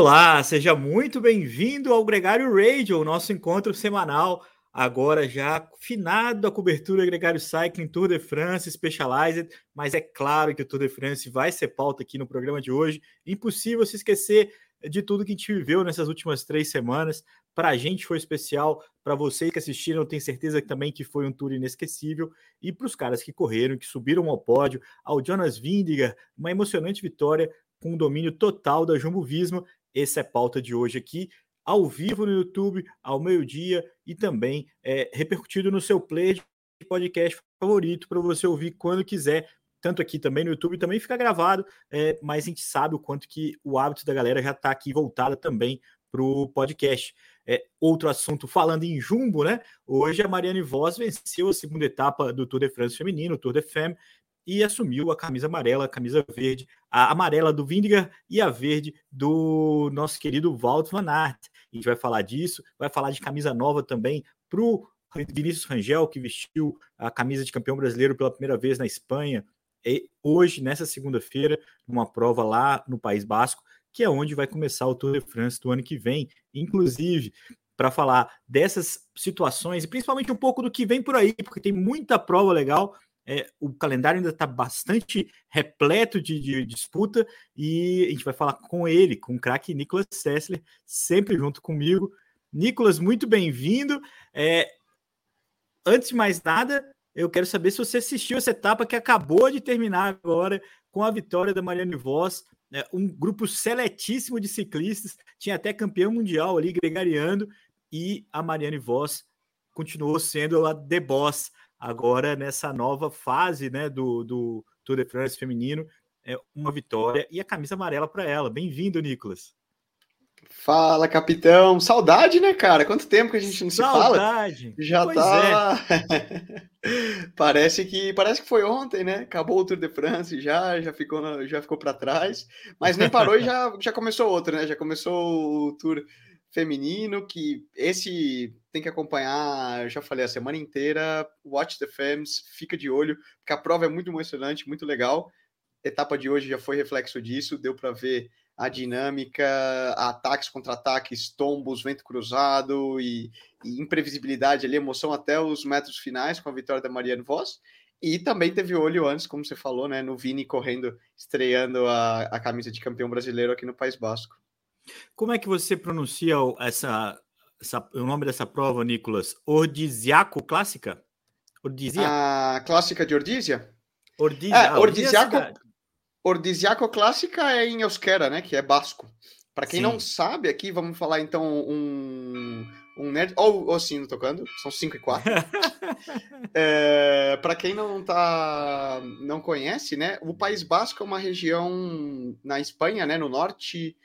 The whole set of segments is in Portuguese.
Olá, seja muito bem-vindo ao Gregário Radio, o nosso encontro semanal, agora já finado a cobertura Gregário Cycling Tour de France Specialized, mas é claro que o Tour de France vai ser pauta aqui no programa de hoje. Impossível se esquecer de tudo que a gente viveu nessas últimas três semanas. Para a gente foi especial, para vocês que assistiram, tenho certeza também que foi um tour inesquecível. E para os caras que correram, que subiram ao pódio, ao Jonas Vindiger, uma emocionante vitória com um domínio total da Jumbo Visma essa é a pauta de hoje aqui, ao vivo no YouTube, ao meio-dia e também é, repercutido no seu play de podcast favorito para você ouvir quando quiser. Tanto aqui também no YouTube, também fica gravado, é, mas a gente sabe o quanto que o hábito da galera já está aqui voltada também para o podcast. É, outro assunto, falando em jumbo, né? Hoje a Mariane Voss venceu a segunda etapa do Tour de France feminino, Tour de Femme, e assumiu a camisa amarela, a camisa verde, a amarela do Vindiger e a verde do nosso querido Walt Van Aert. A gente vai falar disso, vai falar de camisa nova também para o Vinícius Rangel, que vestiu a camisa de campeão brasileiro pela primeira vez na Espanha, e hoje, nessa segunda-feira, numa prova lá no País Basco, que é onde vai começar o Tour de France do ano que vem. Inclusive, para falar dessas situações e principalmente um pouco do que vem por aí, porque tem muita prova legal é, o calendário ainda está bastante repleto de, de, disputa e a gente vai falar com ele, com o craque Nicolas Sessler, sempre junto comigo. Nicolas, muito bem-vindo. É, antes de mais nada, eu quero saber se você assistiu essa etapa que acabou de terminar agora com a vitória da Mariane Voss, é, um grupo seletíssimo de ciclistas, tinha até campeão mundial ali gregariando, e a Mariane Voss continuou sendo a The Boss agora nessa nova fase né, do, do Tour de France feminino, é uma vitória e a camisa amarela para ela. Bem-vindo, Nicolas. Fala, capitão. Saudade, né, cara? Quanto tempo que a gente não Saudade. se fala? Saudade. Já pois tá. É. parece que parece que foi ontem, né? Acabou o Tour de France já, já ficou já ficou para trás, mas nem parou e já já começou outro, né? Já começou o Tour feminino, que esse tem que acompanhar, já falei a semana inteira, watch the Femmes, fica de olho, porque a prova é muito emocionante, muito legal. Etapa de hoje já foi reflexo disso, deu para ver a dinâmica, ataques contra-ataques, tombos, vento cruzado e, e, imprevisibilidade ali, emoção até os metros finais com a vitória da Marianne Voss. E também teve olho antes, como você falou, né, no Vini correndo, estreando a, a camisa de campeão brasileiro aqui no País Basco. Como é que você pronuncia essa, essa, o nome dessa prova, Nicolas? Ordisiaco clássica? Ordisiaco. A clássica de Ordísia? Ordísia. É, ah, Ordisiaco, Ordisiaco clássica é em euskera, né? Que é basco. Para quem Sim. não sabe, aqui vamos falar então um, um nerd. Ou oh, o sino tocando, são 5 e 4. é, Para quem não tá, não conhece, né? O País Basco é uma região na Espanha, né? No norte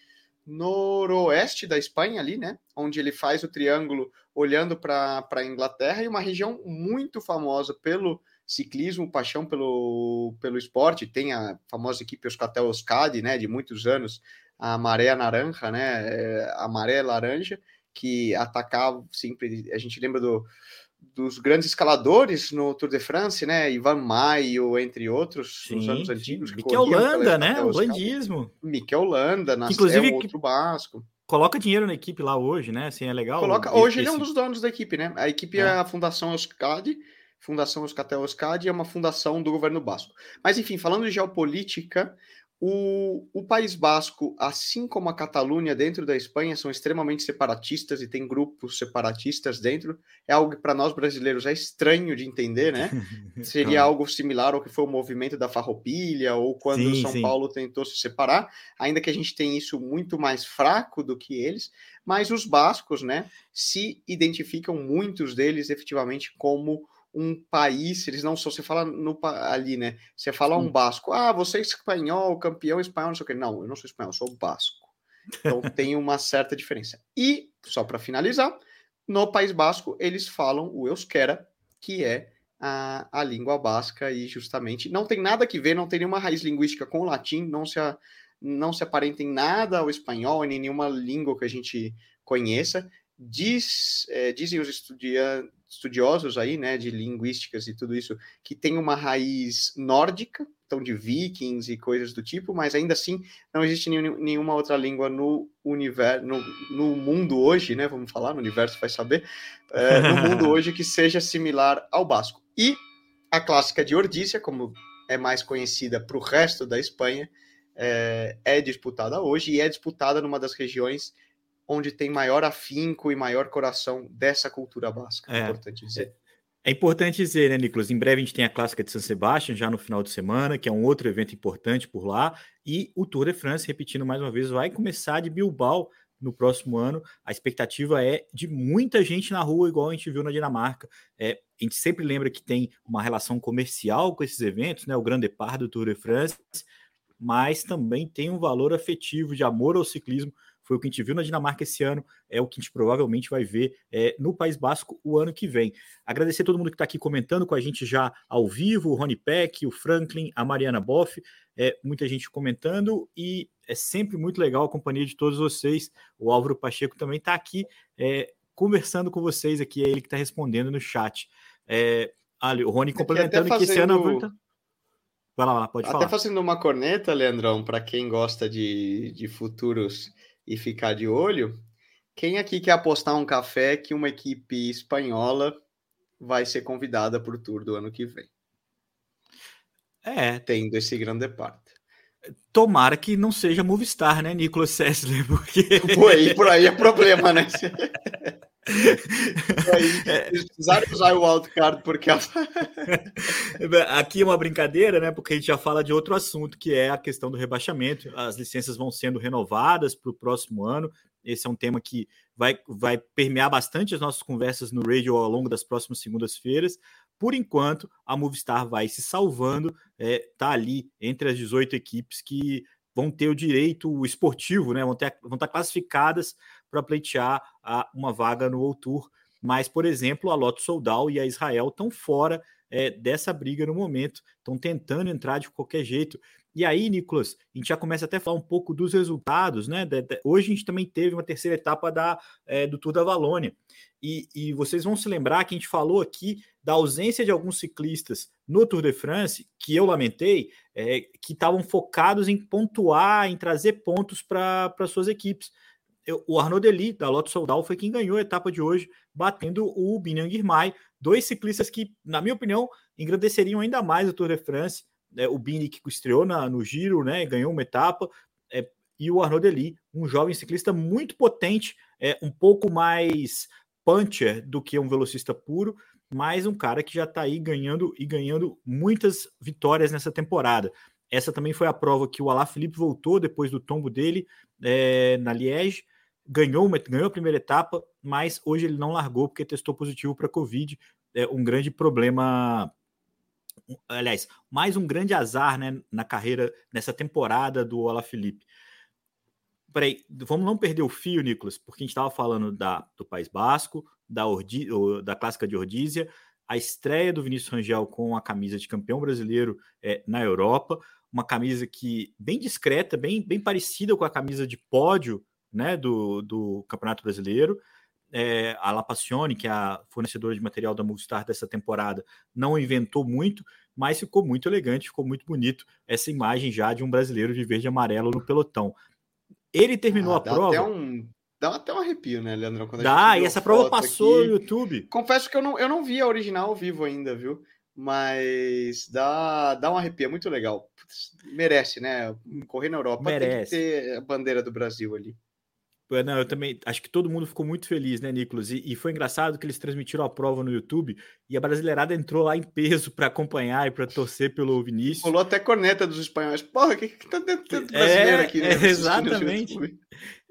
noroeste da Espanha ali, né? Onde ele faz o triângulo olhando para a Inglaterra e uma região muito famosa pelo ciclismo, paixão pelo, pelo esporte. Tem a famosa equipe Euskatel Euskadi, né? De muitos anos, a Maré Naranja, né? É, a Maré Laranja, que atacava sempre. A gente lembra do dos grandes escaladores no Tour de France, né? Ivan Maio, entre outros, sim, nos anos antigos. Mikel Holanda, né? O Holandismo. Mikel Holanda, na inclusive é um outro basco. Coloca dinheiro na equipe lá hoje, né? Assim, é legal. Coloca, hoje ele é um dos donos da equipe, né? A equipe é, é a Fundação Euskadi, Fundação Euskatel Euskadi é uma fundação do governo basco. Mas enfim, falando de geopolítica, o, o, País Basco, assim como a Catalunha dentro da Espanha, são extremamente separatistas e tem grupos separatistas dentro. É algo que para nós brasileiros é estranho de entender, né? Seria algo similar ao que foi o movimento da Farroupilha ou quando sim, São sim. Paulo tentou se separar, ainda que a gente tem isso muito mais fraco do que eles. Mas os bascos, né, se identificam muitos deles efetivamente como um país, eles não só você fala no, ali, né? Você fala um basco, ah, você é espanhol, campeão espanhol, não sei o que. Não, eu não sou espanhol, eu sou basco. Então tem uma certa diferença. E, só para finalizar, no País Basco eles falam o euskera, que é a, a língua basca, e justamente não tem nada que ver, não tem nenhuma raiz linguística com o latim, não se, a, não se aparenta em nada ao espanhol, nem nenhuma língua que a gente conheça. Diz, é, dizem os estudiosos aí, né, de linguísticas e tudo isso, que tem uma raiz nórdica, questão de vikings e coisas do tipo, mas ainda assim não existe nenhuma outra língua no universo, no, no mundo hoje, né? Vamos falar, no universo vai saber, é, no mundo hoje que seja similar ao basco. E a clássica de Ordícia, como é mais conhecida para o resto da Espanha, é, é disputada hoje e é disputada numa das regiões onde tem maior afinco e maior coração dessa cultura basca. É, é importante dizer. É importante dizer, né, Nicolas? Em breve a gente tem a clássica de San Sebastián já no final de semana, que é um outro evento importante por lá, e o Tour de France, repetindo mais uma vez, vai começar de Bilbao no próximo ano. A expectativa é de muita gente na rua, igual a gente viu na Dinamarca. É, a gente sempre lembra que tem uma relação comercial com esses eventos, né? O Grande Depart do Tour de France, mas também tem um valor afetivo de amor ao ciclismo foi o que a gente viu na Dinamarca esse ano, é o que a gente provavelmente vai ver é, no País Basco o ano que vem. Agradecer a todo mundo que está aqui comentando com a gente já ao vivo, o Rony Peck, o Franklin, a Mariana Boff, é, muita gente comentando e é sempre muito legal a companhia de todos vocês. O Álvaro Pacheco também está aqui é, conversando com vocês aqui, é ele que está respondendo no chat. É, ali, o Rony complementando fazendo... que esse ano... Vai lá, pode Até falar. Até fazendo uma corneta, Leandrão, para quem gosta de, de futuros e ficar de olho. Quem aqui quer apostar um café que uma equipe espanhola vai ser convidada para o Tour do ano que vem? É. Tendo esse grande parte. Tomara que não seja Movistar, né, Nicolas Sessler? Porque... Por aí, por aí é problema, né? É. Eles precisaram usar o wildcard porque aqui é uma brincadeira, né? Porque a gente já fala de outro assunto que é a questão do rebaixamento. As licenças vão sendo renovadas para o próximo ano. Esse é um tema que vai, vai permear bastante as nossas conversas no radio ao longo das próximas segundas-feiras. Por enquanto, a Movistar vai se salvando, é, tá ali entre as 18 equipes que vão ter o direito esportivo, né? Vão, ter, vão estar classificadas para pleitear a, uma vaga no Tour. Mas, por exemplo, a Lotto Soldal e a Israel estão fora é, dessa briga no momento, estão tentando entrar de qualquer jeito. E aí, Nicolas, a gente já começa até a falar um pouco dos resultados, né? Hoje a gente também teve uma terceira etapa da, é, do Tour da Valônia. E, e, vocês vão se lembrar que a gente falou aqui da ausência de alguns ciclistas no Tour de France, que eu lamentei, é, que estavam focados em pontuar, em trazer pontos para suas equipes. Eu, o Arnaud Deli, da Lotto Soldal, foi quem ganhou a etapa de hoje, batendo o Binyan Girmay, dois ciclistas que, na minha opinião, engrandeceriam ainda mais o Tour de France é, o Bini que estreou na, no Giro, né, ganhou uma etapa, é, e o Arnaud Deli, um jovem ciclista muito potente, é um pouco mais puncher do que um velocista puro, mas um cara que já está aí ganhando e ganhando muitas vitórias nessa temporada. Essa também foi a prova que o Alaphilippe voltou depois do tombo dele é, na Liège, ganhou, uma, ganhou a primeira etapa, mas hoje ele não largou porque testou positivo para Covid, é um grande problema aliás, mais um grande azar né, na carreira, nessa temporada do Alaphilippe. Peraí, vamos não perder o fio, Nicolas, porque a gente estava falando da, do País Basco, da, Ordi, da clássica de Ordízia, a estreia do Vinícius Rangel com a camisa de campeão brasileiro é, na Europa, uma camisa que bem discreta, bem, bem parecida com a camisa de pódio né, do, do Campeonato Brasileiro, é, a La Passione, que é a fornecedora de material da Movistar dessa temporada, não inventou muito, mas ficou muito elegante, ficou muito bonito essa imagem já de um brasileiro de verde e amarelo no pelotão. Ele terminou ah, a prova. Até um, dá até um arrepio, né, Leandro? Quando dá, e essa prova passou aqui. no YouTube. Confesso que eu não, eu não vi a original ao vivo ainda, viu? Mas dá, dá um arrepio, é muito legal. merece, né? Correr na Europa merece. tem que ter a bandeira do Brasil ali. Não, eu também acho que todo mundo ficou muito feliz, né, Nicolas? E, e, foi engraçado que eles transmitiram a prova no YouTube e a brasileirada entrou lá em peso para acompanhar e para torcer pelo Vinícius. Rolou até corneta dos espanhóis. Porra, o que, que tá dentro do brasileiro é, aqui? Né? É, exatamente.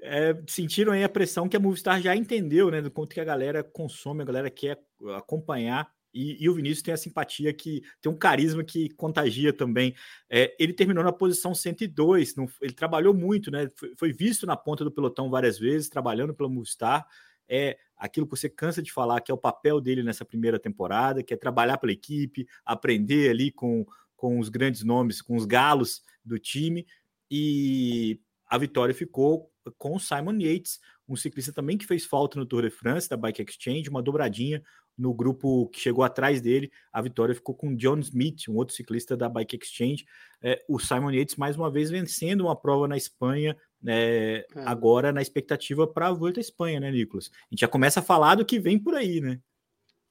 É, sentiram aí a pressão que a Movistar já entendeu, né? Do quanto que a galera consome, a galera quer acompanhar e, e, o Vinícius tem a simpatia que tem um carisma que contagia também. É, ele terminou na posição 102, não, ele trabalhou muito, né? Foi, foi, visto na ponta do pelotão várias vezes, trabalhando pela Movistar. É aquilo que você cansa de falar, que é o papel dele nessa primeira temporada, que é trabalhar pela equipe, aprender ali com, com os grandes nomes, com os galos do time. E a vitória ficou com o Simon Yates, um ciclista também que fez falta no Tour de France, da Bike Exchange, uma dobradinha, no grupo que chegou atrás dele, a vitória ficou com John Smith, um outro ciclista da Bike Exchange. É, o Simon Yates, mais uma vez, vencendo uma prova na Espanha, é, é. agora na expectativa para a Volta à Espanha, né, Nicolas? A gente já começa a falar do que vem por aí, né?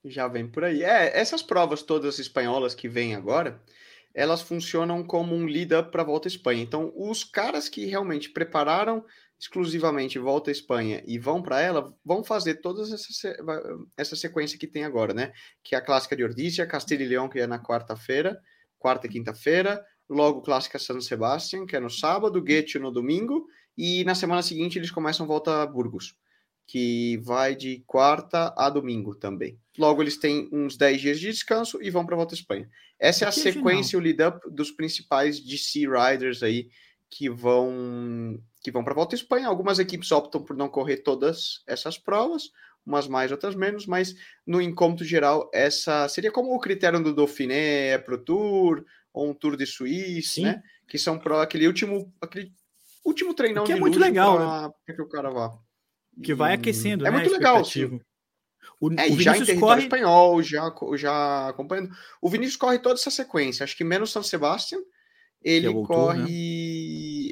Já vem por aí. É, essas provas todas espanholas que vêm agora, elas funcionam como um lead-up para a Volta à Espanha. Então, os caras que realmente prepararam exclusivamente Volta à Espanha e vão para ela, vão fazer toda essa, essa sequência que tem agora, né? Que é a clássica de Ordícia, Castilho e Leão, que é na quarta-feira, quarta e quinta-feira, logo clássica San Sebastián, que é no sábado, Guete no domingo, e na semana seguinte eles começam Volta a Burgos, que vai de quarta a domingo também. Logo eles têm uns 10 dias de descanso e vão para Volta à Espanha. Essa é a sequência, o lead-up dos principais DC Riders aí que vão que vão para a Volta à Espanha. Algumas equipes optam por não correr todas essas provas, umas mais, outras menos, mas no encontro geral, essa seria como o critério do Dauphiné Pro Tour ou um Tour de Suíça, né? Que são para aquele último, aquele último treinão que é muito legal, pra, né? Que o cara vá. Que vai aquecendo, é né? muito legal, sim. O, é, o já em território corre... espanhol, já, já acompanhando. O Vinícius corre toda essa sequência, acho que menos São Sebastião, ele é corre, Tour,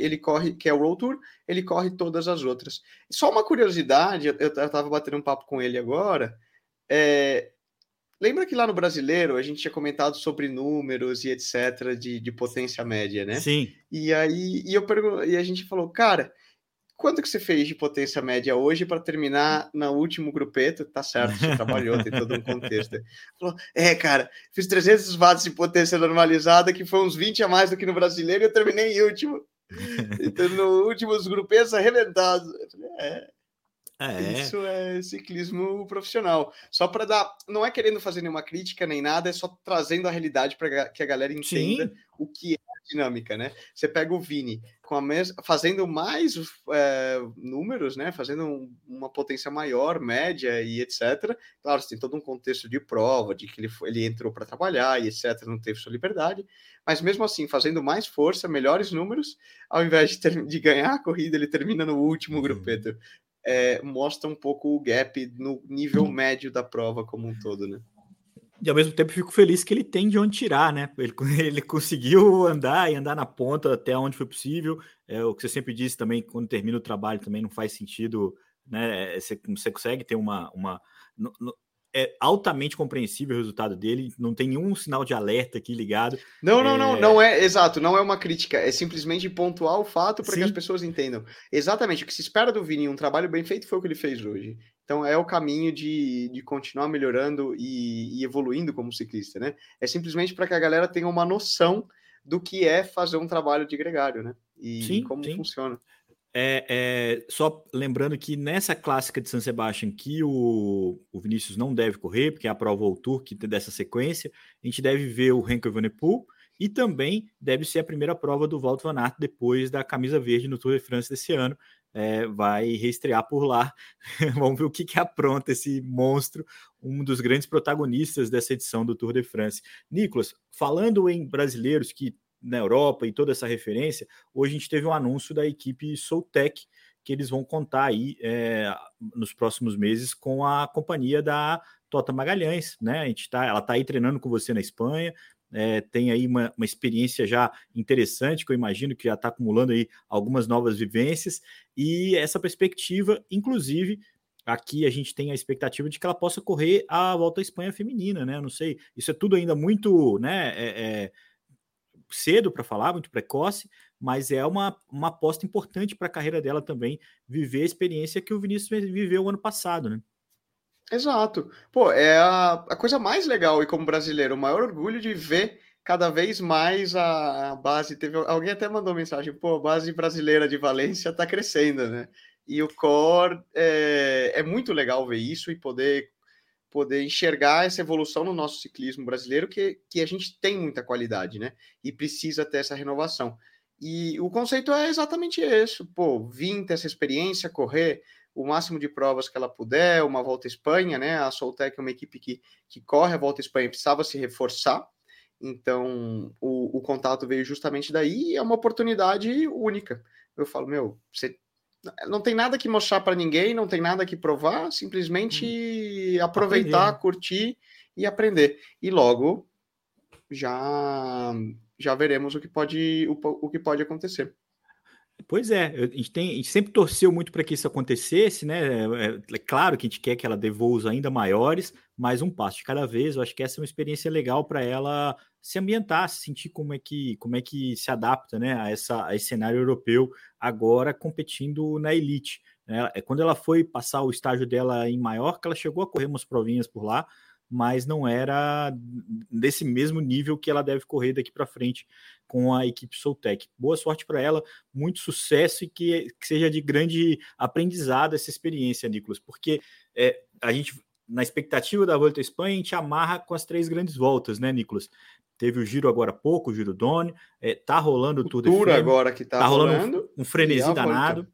ele corre, que é o World Tour, ele corre todas as outras. Só uma curiosidade, eu, eu tava batendo um papo com ele agora. É, lembra que lá no brasileiro a gente tinha comentado sobre números e etc. de, de potência média, né? Sim. E aí e eu pergun e a gente falou, cara, Quanto que você fez de potência média hoje para terminar no último grupeto? Tá certo, você trabalhou, tem todo um contexto. Falou, é, cara, fiz 300 watts de potência normalizada, que foi uns 20 a mais do que no brasileiro, e eu terminei em último. Então, no últimos grupetos arrebentados. é, é. Isso é ciclismo profissional. Só para dar. Não é querendo fazer nenhuma crítica nem nada, é só trazendo a realidade para que a galera entenda Sim. o que é dinâmica, né? Você pega o Vini com a mes... fazendo mais é, números, né? Fazendo um, uma potência maior, média e etc. Claro, você tem todo um contexto de prova, de que ele, foi, ele entrou para trabalhar e etc. Não teve sua liberdade, mas mesmo assim, fazendo mais força, melhores números, ao invés de, ter, de ganhar a corrida, ele termina no último uhum. grupeto. É, mostra um pouco o gap no nível médio da prova como um todo, né? E ao mesmo tempo fico feliz que ele tem de onde tirar, né? Ele, ele conseguiu andar e andar na ponta até onde foi possível. É o que você sempre disse também, quando termina o trabalho também não faz sentido, né? É, você, você consegue ter uma. uma no, no, é altamente compreensível o resultado dele, não tem nenhum sinal de alerta aqui ligado. Não, não, é... não, não é exato, não é uma crítica, é simplesmente pontuar o fato para que as pessoas entendam. Exatamente, o que se espera do Vini, um trabalho bem feito foi o que ele fez hoje. Então é o caminho de, de continuar melhorando e, e evoluindo como ciclista, né? É simplesmente para que a galera tenha uma noção do que é fazer um trabalho de gregário, né? E sim, como sim. funciona. É, é, só lembrando que nessa clássica de San Sebastián que o, o Vinícius não deve correr, porque é a prova o Tour que dessa sequência, a gente deve ver o Henkel Evenepoel e também deve ser a primeira prova do Walter Van Aert depois da camisa verde no Tour de France desse ano é, vai reestrear por lá. Vamos ver o que, que apronta esse monstro, um dos grandes protagonistas dessa edição do Tour de France. Nicolas, falando em brasileiros que na Europa e toda essa referência, hoje a gente teve um anúncio da equipe Soultech, que eles vão contar aí é, nos próximos meses com a companhia da Tota Magalhães, né? A gente tá, ela está aí treinando com você na Espanha, é, tem aí uma, uma, experiência já interessante, que eu imagino que já está acumulando aí algumas novas vivências, e essa perspectiva, inclusive, aqui a gente tem a expectativa de que ela possa correr a volta à Espanha feminina, né? não sei, isso é tudo ainda muito né, é, é cedo para falar, muito precoce, mas é uma, uma aposta importante para a carreira dela também, viver a experiência que o Vinícius viveu ano passado, né? Exato. Pô, é a, a coisa mais legal e como brasileiro, o maior orgulho de ver cada vez mais a, a base. Teve alguém até mandou mensagem, pô, a base brasileira de Valência está crescendo, né? E o core é, é muito legal ver isso e poder poder enxergar essa evolução no nosso ciclismo brasileiro, que, que a gente tem muita qualidade, né? E precisa ter essa renovação. E o conceito é exatamente isso, pô, vir ter essa experiência, correr o máximo de provas que ela puder, uma volta à Espanha, né? A Soltec é uma equipe que, que corre a volta à Espanha, precisava se reforçar, então o, o contato veio justamente daí e é uma oportunidade única. Eu falo, meu, você não tem nada que mostrar para ninguém, não tem nada que provar, simplesmente hum. aproveitar, aprender. Curtir e aprender. E logo já já veremos o que pode o, o que pode acontecer. Pois é, a gente, tem, a gente sempre torceu muito para que isso acontecesse, né? É, é, claro que a gente quer que ela dê voos ainda maiores, mas um passo de cada vez. Eu acho que essa é uma experiência legal para ela se ambientar, se sentir como é que, como é que se adapta né, a, essa, a esse cenário europeu, agora competindo na elite. Né? É quando ela foi passar o estágio dela em Maiorca, ela chegou a correr umas provinhas por lá, mas não era desse mesmo nível que ela deve correr daqui para frente com a equipe Soltec. Boa sorte para ela, muito sucesso e que, que, seja de grande aprendizado essa experiência, Nicolas, porque é, a gente, na expectativa da Volta à Espanha, a gente amarra com as três grandes voltas, né, Nicolas? Teve o giro agora há pouco, o Giro Doni, é, tá rolando o Tour de France. agora que tá, tá rolando, rolando um, um frenesi danado.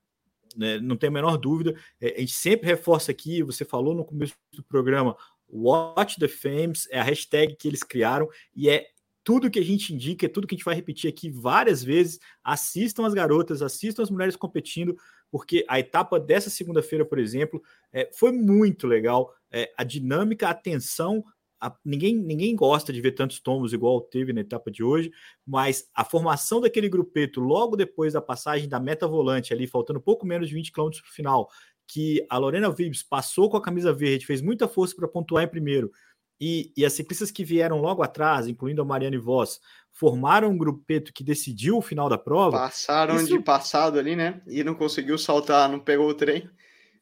Né, não tem a menor dúvida. É, a gente sempre reforça aqui, você falou no começo do programa, Watch the Fames é a hashtag que eles criaram e é tudo que a gente indica, é tudo que a gente vai repetir aqui várias vezes. Assistam as garotas, assistam as mulheres competindo, porque a etapa dessa segunda-feira, por exemplo, é, foi muito legal. É, a dinâmica, a tensão, a, ninguém, ninguém gosta de ver tantos tombos igual teve na etapa de hoje, mas a formação daquele grupeto logo depois da passagem da meta volante ali, faltando pouco menos de 20 km para o final, que a Lorena Vibes passou com a camisa verde, fez muita força para pontuar em primeiro, e, e, as ciclistas que vieram logo atrás, incluindo a Mariane Voss, formaram um grupeto que decidiu o final da prova. Passaram isso... de passado ali, né? E não conseguiu saltar, não pegou o trem.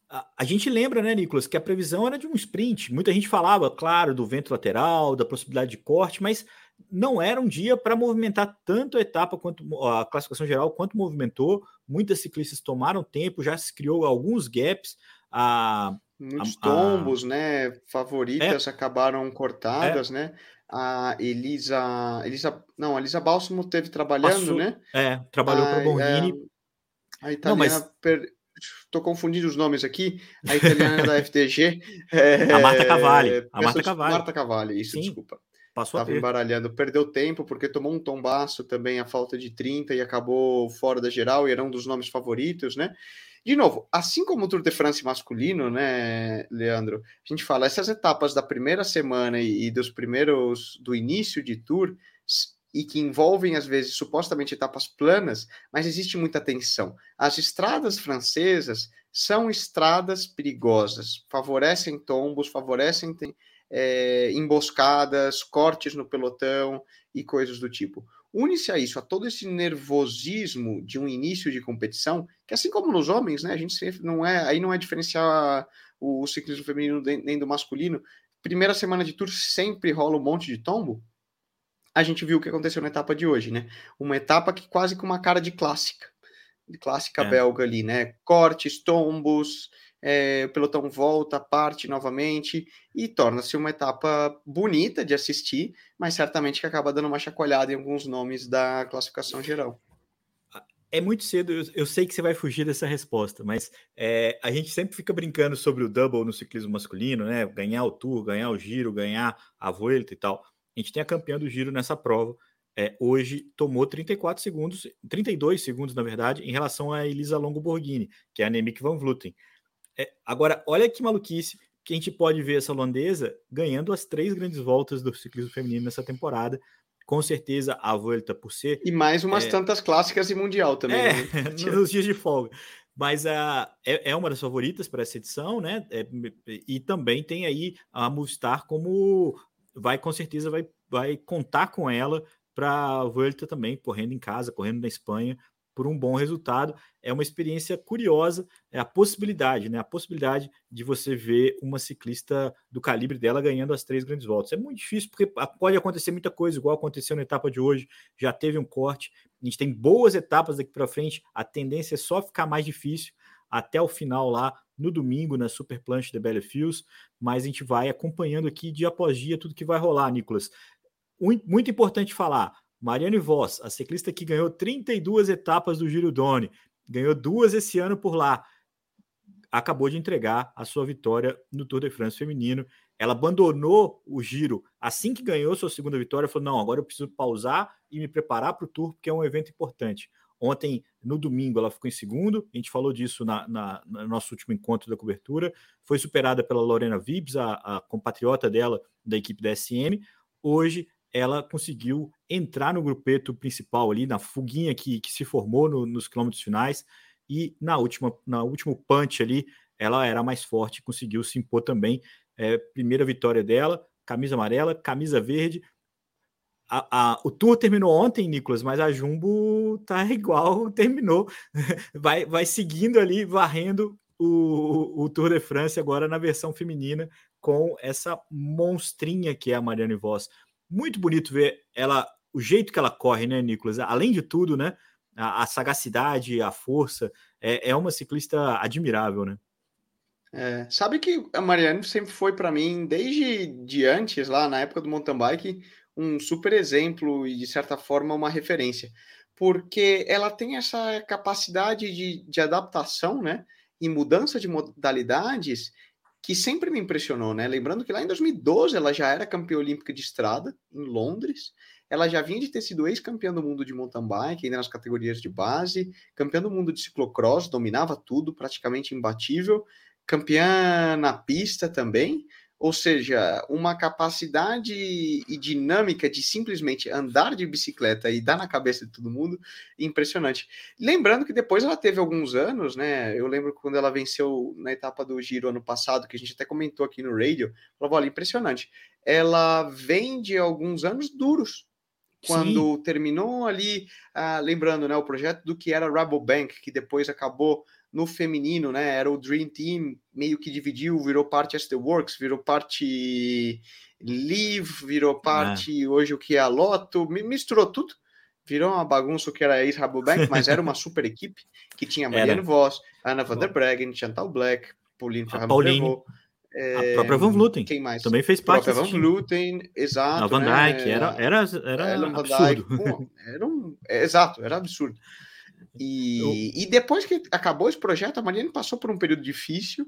A, a, gente lembra, né, Nicolas, que a previsão era de um sprint. Muita gente falava, claro, do vento lateral, da possibilidade de corte, mas não era um dia para movimentar tanto a etapa quanto a classificação geral quanto movimentou. Muitas ciclistas tomaram tempo, já se criou alguns gaps. A, Muitos a, tombos, a... né? Favoritas é. acabaram cortadas, é. né? A Elisa, Elisa, não, a Elisa Bálsamo teve trabalhando, Passou, né? É, trabalhou para Borghini. É, a italiana, não, mas... per... Estou confundindo os nomes aqui. A italiana da FTG. É... A Marta Cavalli. A Marta Cavalli. Marta Cavalli, isso, Sim. desculpa. Passou Estava embaralhando, perdeu tempo porque tomou um tombaço também a falta de 30 e acabou fora da geral e era um dos nomes favoritos, né? De novo, assim como o Tour de France masculino, né, Leandro? A gente fala, essas etapas da primeira semana e, e dos primeiros, do início de Tour, e que envolvem, às vezes, supostamente etapas planas, mas existe muita tensão. As estradas francesas são estradas perigosas, favorecem tombos, favorecem é, emboscadas, cortes no pelotão e coisas do tipo. Une-se a isso, a todo esse nervosismo de um início de competição, que assim como nos homens, né, a gente sempre não é, aí não é diferenciar o, ciclismo feminino nem do masculino. Primeira semana de tour sempre rola um monte de tombo. A gente viu o que aconteceu na etapa de hoje, né? Uma etapa que quase com uma cara de clássica, de clássica é. belga ali, né? Cortes, tombos, é, o pelotão volta, parte novamente e torna-se uma etapa bonita de assistir, mas certamente que acaba dando uma chacoalhada em alguns nomes da classificação geral. É muito cedo, eu, eu sei que você vai fugir dessa resposta, mas é, a gente sempre fica brincando sobre o double no ciclismo masculino, né? Ganhar o Tour, ganhar o Giro, ganhar a Vuelta e tal. A gente tem a campeã do Giro nessa prova. É, hoje tomou 34 segundos, 32 segundos, na verdade, em relação a Elisa Longo Borghini, que é a Nemik van Vleuten. É, agora, olha que maluquice que a gente pode ver essa holandesa ganhando as três grandes voltas do ciclismo feminino nessa temporada. Com certeza a Volta por ser. E mais umas é, tantas clássicas e mundial também. É, né? nos dias de folga. Mas a, é, é uma das favoritas para essa edição, né? É, e também tem aí a Movistar como vai com certeza vai, vai contar com ela para a Volta também, correndo em casa, correndo na Espanha, por um bom resultado. É uma experiência curiosa, é a possibilidade, né? A possibilidade de você ver uma ciclista do calibre dela ganhando as três grandes voltas. É muito difícil, porque pode acontecer muita coisa, igual aconteceu na etapa de hoje, já teve um corte. A gente tem boas etapas daqui para frente, a tendência é só ficar mais difícil até o final lá no domingo na Super Planche de Bellefields, mas a gente vai acompanhando aqui dia após dia tudo que vai rolar, Nicolas. Muito importante falar, Mariane Voss, a ciclista que ganhou 32 etapas do Giro Doni, ganhou duas esse ano por lá, acabou de entregar a sua vitória no Tour de France feminino. Ela abandonou o giro assim que ganhou sua segunda vitória, falou: "Não, agora eu preciso pausar e me preparar para o Tour, porque é um evento importante". Ontem, no domingo, ela ficou em segundo. A gente falou disso na, na, no nosso último encontro da cobertura. Foi superada pela Lorena Vibbs, a, a compatriota dela da equipe da SM. Hoje, ela conseguiu entrar no grupeto principal ali, na fuguinha que, que se formou no, nos quilômetros finais. E na última, na último punch ali, ela era mais forte, conseguiu se impor também. É, primeira vitória dela, camisa amarela, camisa verde, a, a, o tour terminou ontem, Nicolas, mas a Jumbo tá igual, terminou. Vai, vai seguindo ali, varrendo o, o Tour de France agora na versão feminina, com essa monstrinha que é a Marianne Voss. Muito bonito ver ela, o jeito que ela corre, né, Nicolas? Além de tudo, né? A, a sagacidade, a força, é, é uma ciclista admirável, né? É, sabe que a Marianne sempre foi para mim, desde de antes, lá na época do mountain bike, um super exemplo e, de certa forma, uma referência, porque ela tem essa capacidade de, de adaptação, né? E mudança de modalidades que sempre me impressionou, né? Lembrando que lá em 2012 ela já era campeã olímpica de estrada em Londres, ela já vinha de ter sido ex-campeã do mundo de mountain bike, ainda nas categorias de base, campeã do mundo de ciclocross, dominava tudo, praticamente imbatível, campeã na pista também, ou seja, uma capacidade e dinâmica de simplesmente andar de bicicleta e dar na cabeça de todo mundo impressionante. Lembrando que depois ela teve alguns anos, né? Eu lembro quando ela venceu na etapa do Giro ano passado, que a gente até comentou aqui no radio, falou, olha, impressionante. Ela vem de alguns anos duros, quando Sim. terminou ali, ah, lembrando, né, o projeto do que era Rabobank, que depois acabou no feminino, né? Era o Dream Team, meio que dividiu, virou parte As The Works, virou parte Live, virou parte é. hoje o que é a Loto, misturou tudo. Virou uma bagunça o que era ex Rabobank, mas era uma super equipe que tinha Marianne Voss, Anna van der Breggen, Chantal Black, Pauline Ferrand é, a própria Van Vluten. Quem mais? Também fez parte. A própria Van Vluten, exato. A Van né? Dyke, era, era, era absurdo. Pô, era um, é, exato, era absurdo. E, eu... e depois que acabou esse projeto, a Mariane passou por um período difícil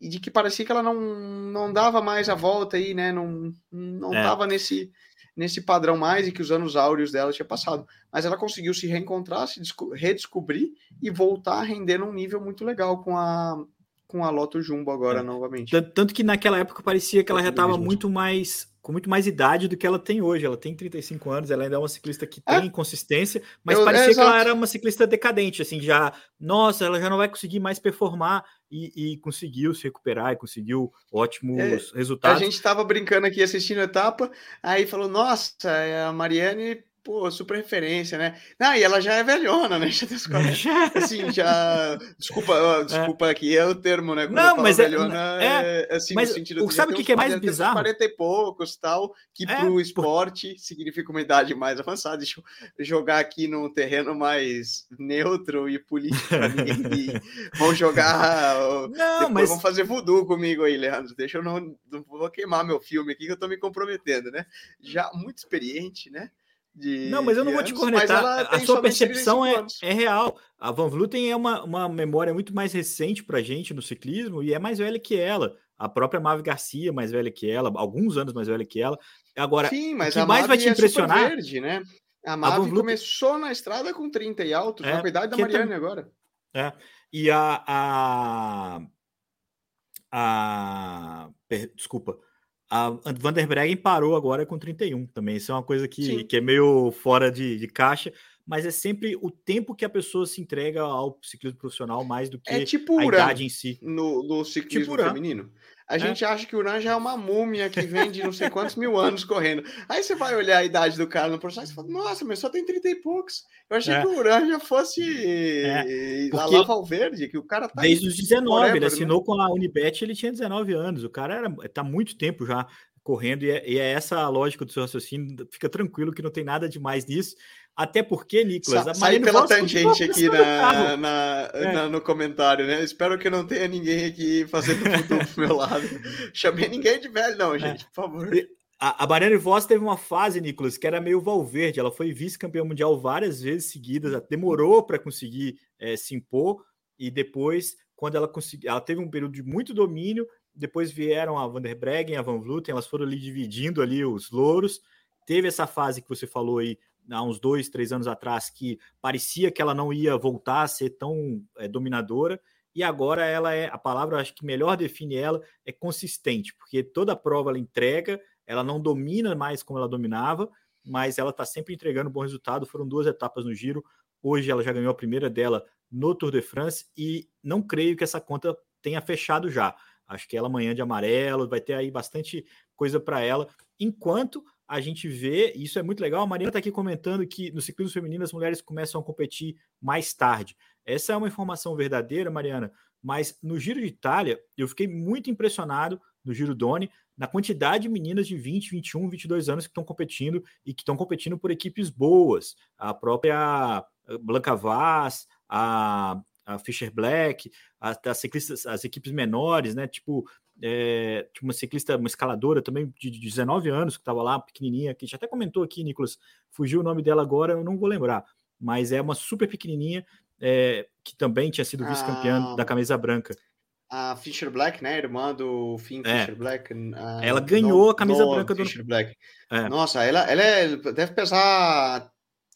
e de que parecia que ela não, não dava mais a volta aí, né? Não, não é. tava nesse, nesse padrão mais e que os anos áureos dela tinha passado. Mas ela conseguiu se reencontrar, se redescobrir e voltar a render num nível muito legal com a, com a Loto Jumbo agora é. novamente. Tanto que naquela época parecia que ela já estava muito mais com muito mais idade do que ela tem hoje. Ela tem 35 anos, ela ainda é uma ciclista que é. tem consistência, mas Eu, parecia é, que ela era uma ciclista decadente, assim, já, nossa, ela já não vai conseguir mais performar e, e conseguiu se recuperar e conseguiu ótimos é, resultados. A gente estava brincando aqui assistindo a etapa, aí falou, nossa, a Mariane pô, super referência, né? Ah, e ela já é velhona, né? Já tem os 40, assim, já. Desculpa, é. desculpa é. aqui, é o termo, né? Quando não, mas é, velhona, é, é, assim, mas no sentido de sabe o que, que é mais bizarro? 40 e poucos, tal, que é, pro esporte por... significa uma idade mais avançada. Deixa eu jogar aqui num terreno mais neutro e político ninguém. Vão jogar. Não, mas vão fazer voodoo comigo aí, Leandro. Deixa eu não, não vou queimar meu filme aqui que eu tô me comprometendo, né? Já muito experiente, né? De, não, mas eu não vou te cornetar. A sua percepção é, é real. A Van Vluten é uma, uma memória muito mais recente para gente no ciclismo e é mais velha que ela. A própria Mave Garcia, mais velha que ela, alguns anos mais velha que ela. Agora, Sim, mas o que mais vai te é impressionar. Verde, né? A Mave a começou na estrada com 30 e alto, é, com a idade da Mariane agora. É. E a, a, a. Desculpa a Van der Breggen parou agora com 31 também. Isso é uma coisa que, que é meio fora de, de, caixa, mas é sempre o tempo que a pessoa se entrega ao ciclismo profissional mais do que é tipo a idade em si. No, no ciclismo tipo feminino. A é. gente acha que o Uran já é uma múmia que vem de não sei quantos mil anos correndo. Aí você vai olhar a idade do cara no processo e fala, nossa, mas só tem 30 e poucos. Eu achei é. que o Uran já fosse é. a Lava Verde, que o cara tá. Desde os 19, forever, ele né? assinou né? com a Unibet, ele tinha 19 anos. O cara era, tá muito tempo já correndo, e é, e é essa a lógica do seu raciocínio. Fica tranquilo que não tem nada demais nisso. Até porque, Nicolas, Sa a Sai pela tangente aqui na, na, é. na, no comentário, né? Espero que não tenha ninguém aqui fazendo tudo pro meu lado. Chamei ninguém de velho, não, é. gente, é. por favor. A, a Mariana Voss teve uma fase, Nicolas, que era meio Valverde. Ela foi vice-campeã mundial várias vezes seguidas, demorou para conseguir é, se impor, e depois, quando ela conseguiu, ela teve um período de muito domínio. Depois vieram a Van der Breggen, a Van Vluten, elas foram ali dividindo ali os louros. Teve essa fase que você falou aí há uns dois, três anos atrás, que parecia que ela não ia voltar a ser tão é, dominadora, e agora ela é, a palavra acho que melhor define ela, é consistente, porque toda prova ela entrega, ela não domina mais como ela dominava, mas ela está sempre entregando bom resultado. Foram duas etapas no giro. Hoje ela já ganhou a primeira dela no Tour de France e não creio que essa conta tenha fechado já. Acho que ela amanhã de amarelo, vai ter aí bastante coisa para ela. Enquanto a gente vê, isso é muito legal, a Marina está aqui comentando que no ciclismo feminino as mulheres começam a competir mais tarde. Essa é uma informação verdadeira, Mariana, mas no Giro de Itália eu fiquei muito impressionado no Giro Doni na quantidade de meninas de 20, 21, 22 anos que estão competindo e que estão competindo por equipes boas. A própria Blanca Vaz, a, a Fischer Black, as, as, ciclistas, as equipes menores, né? Tipo, é, uma ciclista, uma escaladora também de, de 19 anos que estava lá, pequenininha, que a gente até comentou aqui, Nicolas, fugiu o nome dela agora, eu não vou lembrar, mas é uma super pequenininha é, que também tinha sido vice-campeã ah, da camisa branca. A Fisher Black, né? Irmã do Finn é. Fisher Black. ela ganhou no, a camisa branca do Fisher Black. É. Nossa, ela, ela é, deve pesar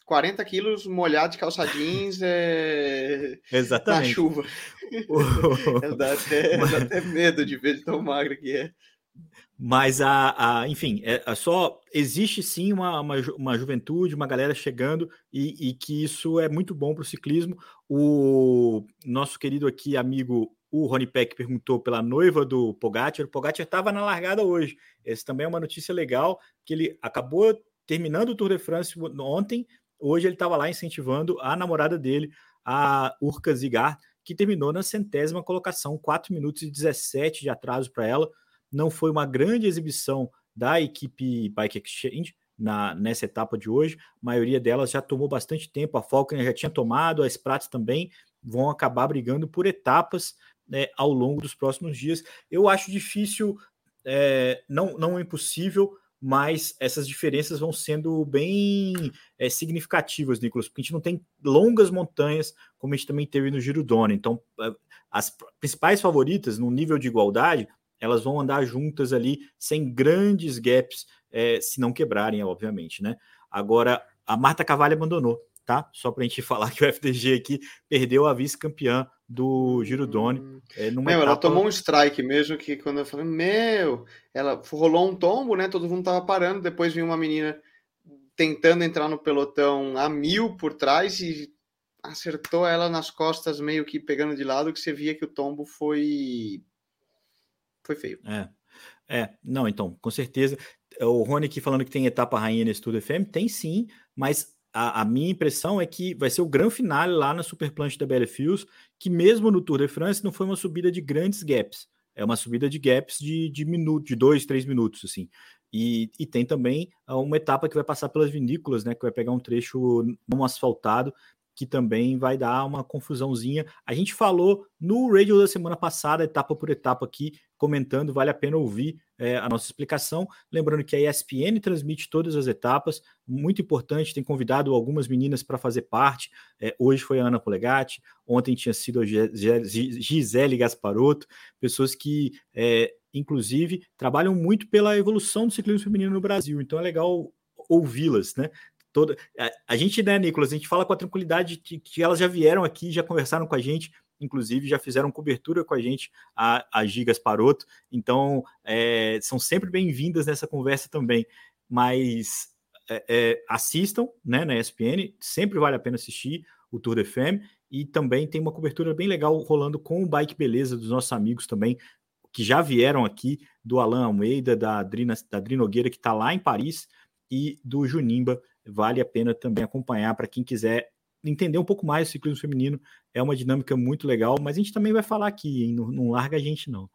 40 quilos molhado de calça jeans é... Exatamente. na chuva. dá, até, dá até medo de ver de tão magra que é. Mas a, a enfim, é, é, só existe sim uma, uma, uma, juventude, uma galera chegando e, e que isso é muito bom para o ciclismo. O nosso querido aqui amigo o Rony Peck perguntou pela noiva do Pogacar. O Pogacar estava na largada hoje. Essa também é uma notícia legal que ele acabou terminando o Tour de France ontem. Hoje ele estava lá incentivando a namorada dele, a Urca Zigar, que terminou na centésima colocação, 4 minutos e 17 de atraso para ela não foi uma grande exibição da equipe Bike Exchange na, nessa etapa de hoje. A maioria delas já tomou bastante tempo, a Falcon já tinha tomado, as Pratas também vão acabar brigando por etapas né, ao longo dos próximos dias. Eu acho difícil, é, não, não impossível, mas essas diferenças vão sendo bem é, significativas, Nicolas, porque a gente não tem longas montanhas como a gente também teve no Giro Dona. Então, é, as principais favoritas no nível de igualdade elas vão andar juntas ali sem grandes gaps, é, se não quebrarem, obviamente, né? Agora, a Marta Cavalli abandonou, tá? Só para a gente falar que o FDG aqui perdeu a vice-campeã do Giro Doni. Hum. É, meu, etapa... ela tomou um strike mesmo, que quando eu falei, meu, ela rolou um tombo, né? Todo mundo tava parando, depois vinha uma menina tentando entrar no pelotão a mil por trás e acertou ela nas costas, meio que pegando de lado, que você via que o tombo foi foi feio. É. É, não, então, com certeza. O Rony aqui falando que tem etapa rainha nesse Tour de FM, tem sim, mas a, a, minha impressão é que vai ser o grande finale lá na Super Planche da Belle Fields, que mesmo no Tour de France não foi uma subida de grandes gaps, é uma subida de gaps de, de minuto, de dois, três minutos, assim. E, e tem também uma etapa que vai passar pelas vinícolas, né? Que vai pegar um trecho não asfaltado, que também vai dar uma confusãozinha. A gente falou no radio da semana passada, etapa por etapa aqui, comentando, vale a pena ouvir é, a nossa explicação. Lembrando que a ESPN transmite todas as etapas, muito importante, tem convidado algumas meninas para fazer parte. É, hoje foi a Ana Polegatti, ontem tinha sido a Gisele Gasparotto, pessoas que, é, inclusive, trabalham muito pela evolução do ciclismo feminino no Brasil. Então é legal ouvi-las, né? toda. A, a, gente, né, Nicolas, a gente fala com a tranquilidade que, que elas já vieram aqui, já conversaram com a gente, inclusive já fizeram cobertura com a gente, a, a Gigas Paroto, então é, são sempre bem-vindas nessa conversa também. Mas é, é, assistam né, na ESPN, sempre vale a pena assistir o Tour de FM, e também tem uma cobertura bem legal rolando com o Bike Beleza dos nossos amigos também, que já vieram aqui, do Alan Almeida, da Adrina, da Adri Nogueira, que está lá em Paris, e do Junimba, vale a pena também acompanhar para quem quiser entender um pouco mais o ciclismo feminino. É uma dinâmica muito legal, mas a gente também vai falar aqui, hein? Não, não larga a gente, não.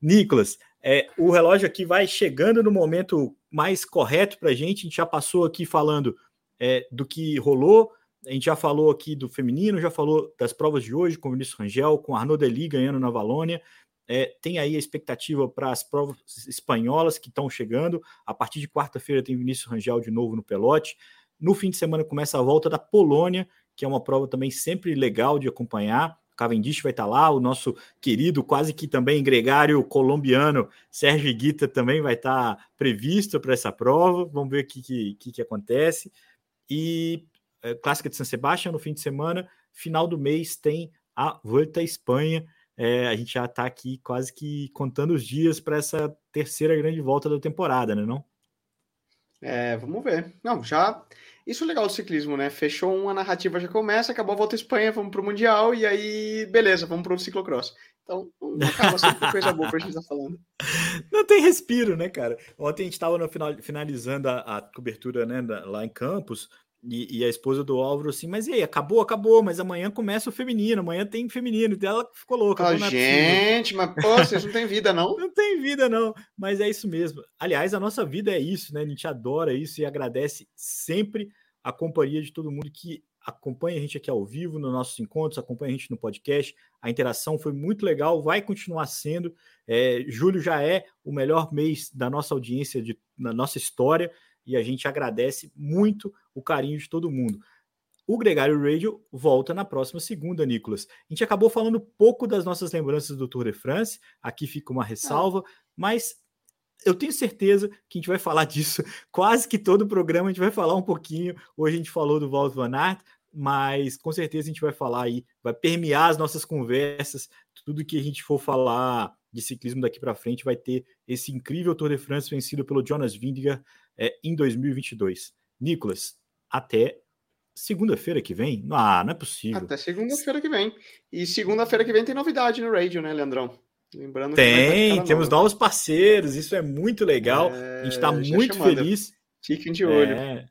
Nicolas, é, o relógio aqui vai chegando no momento mais correto para a gente. A gente já passou aqui falando é, do que rolou. A gente já falou aqui do feminino, já falou das provas de hoje com o Vinícius Rangel, com Arnaud Deli ganhando na Valônia. É, tem aí a expectativa para as provas espanholas que estão chegando. A partir de quarta-feira tem Vinícius Rangel de novo no pelote. No fim de semana começa a volta da Polônia, que é uma prova também sempre legal de acompanhar. Cavendish vai estar lá, o nosso querido, quase que também gregário colombiano, Sérgio Guita também vai estar previsto para essa prova. Vamos ver o que, que, que, acontece. E é, Clássica de San Sebastião no fim de semana. Final do mês tem a Volta à Espanha. É, a gente já está aqui quase que contando os dias para essa terceira grande volta da temporada, né? Não? É, vamos ver. Não, já. Isso é legal do ciclismo, né? Fechou uma narrativa, já começa, acabou a volta à Espanha, vamos para o Mundial e aí, beleza, vamos para o ciclocross. Então, acaba sendo coisa boa para a gente estar tá falando. Não tem respiro, né, cara? Ontem a gente estava finalizando a, a cobertura né, da, lá em Campos. E, e, a esposa do Álvaro assim, mas e aí, acabou, acabou, mas amanhã começa o feminino, amanhã tem feminino, então ela ficou louca. Ah, gente, mas pô, vocês não tem vida, não? não tem vida, não, mas é isso mesmo. Aliás, a nossa vida é isso, né? A gente adora isso e agradece sempre a companhia de todo mundo que acompanha a gente aqui ao vivo nos nossos encontros, acompanha a gente no podcast. A interação foi muito legal, vai continuar sendo. É, julho já é o melhor mês da nossa audiência, de, na nossa história e a gente agradece muito o carinho de todo mundo. O Gregário Radio volta na próxima segunda, Nicolas. A gente acabou falando pouco das nossas lembranças do Tour de France, aqui fica uma ressalva, mas eu tenho certeza que a gente vai falar disso quase que todo o programa, a gente vai falar um pouquinho. Hoje a gente falou do Walt Van Aert, mas com certeza a gente vai falar aí, vai permear as nossas conversas, tudo que a gente for falar de ciclismo daqui para frente vai ter esse incrível Tour de France vencido pelo Jonas Vingegaard é, em 2022. Nicolas, até segunda-feira que vem? Ah, não é possível. Até segunda-feira que vem. E segunda-feira que vem tem novidade no Radio, né, Leandrão? Lembrando tem, temos novos parceiros, isso é muito legal. É, a gente está muito chamando. feliz. Fiquem de olho. É,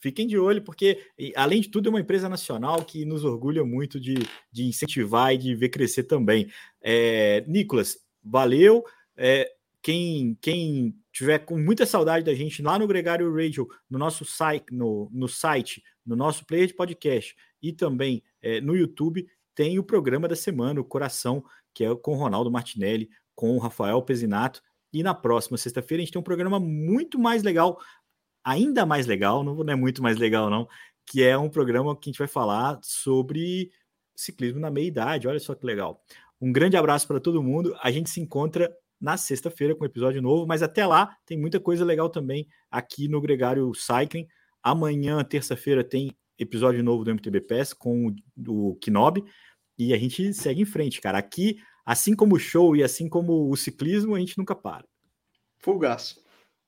fiquem de olho, porque, além de tudo, é uma empresa nacional que nos orgulha muito de, de incentivar e de ver crescer também. É, Nicolas, valeu. É, quem, quem tiver com muita saudade da gente lá no Gregário Radio, no nosso site, no, no site, no nosso player de podcast e também é, no YouTube, tem o programa da semana, o Coração, que é com o Ronaldo Martinelli, com o Rafael Pezinato. E na próxima sexta-feira a gente tem um programa muito mais legal, ainda mais legal, não é muito mais legal, não, que é um programa que a gente vai falar sobre ciclismo na meia idade. Olha só que legal. Um grande abraço para todo mundo. A gente se encontra na sexta-feira com episódio novo, mas até lá tem muita coisa legal também aqui no Gregário Cycling. Amanhã, terça-feira, tem episódio novo do MTB Pass com o Kinobi e a gente segue em frente, cara. Aqui, assim como o show e assim como o ciclismo, a gente nunca para.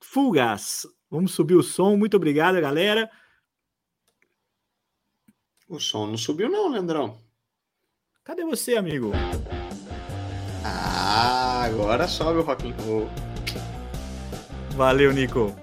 Full gas. Vamos subir o som. Muito obrigado, galera. O som não subiu não, Leandrão. Cadê você, amigo? Agora sobe o Rock and Roll. Valeu, Nico.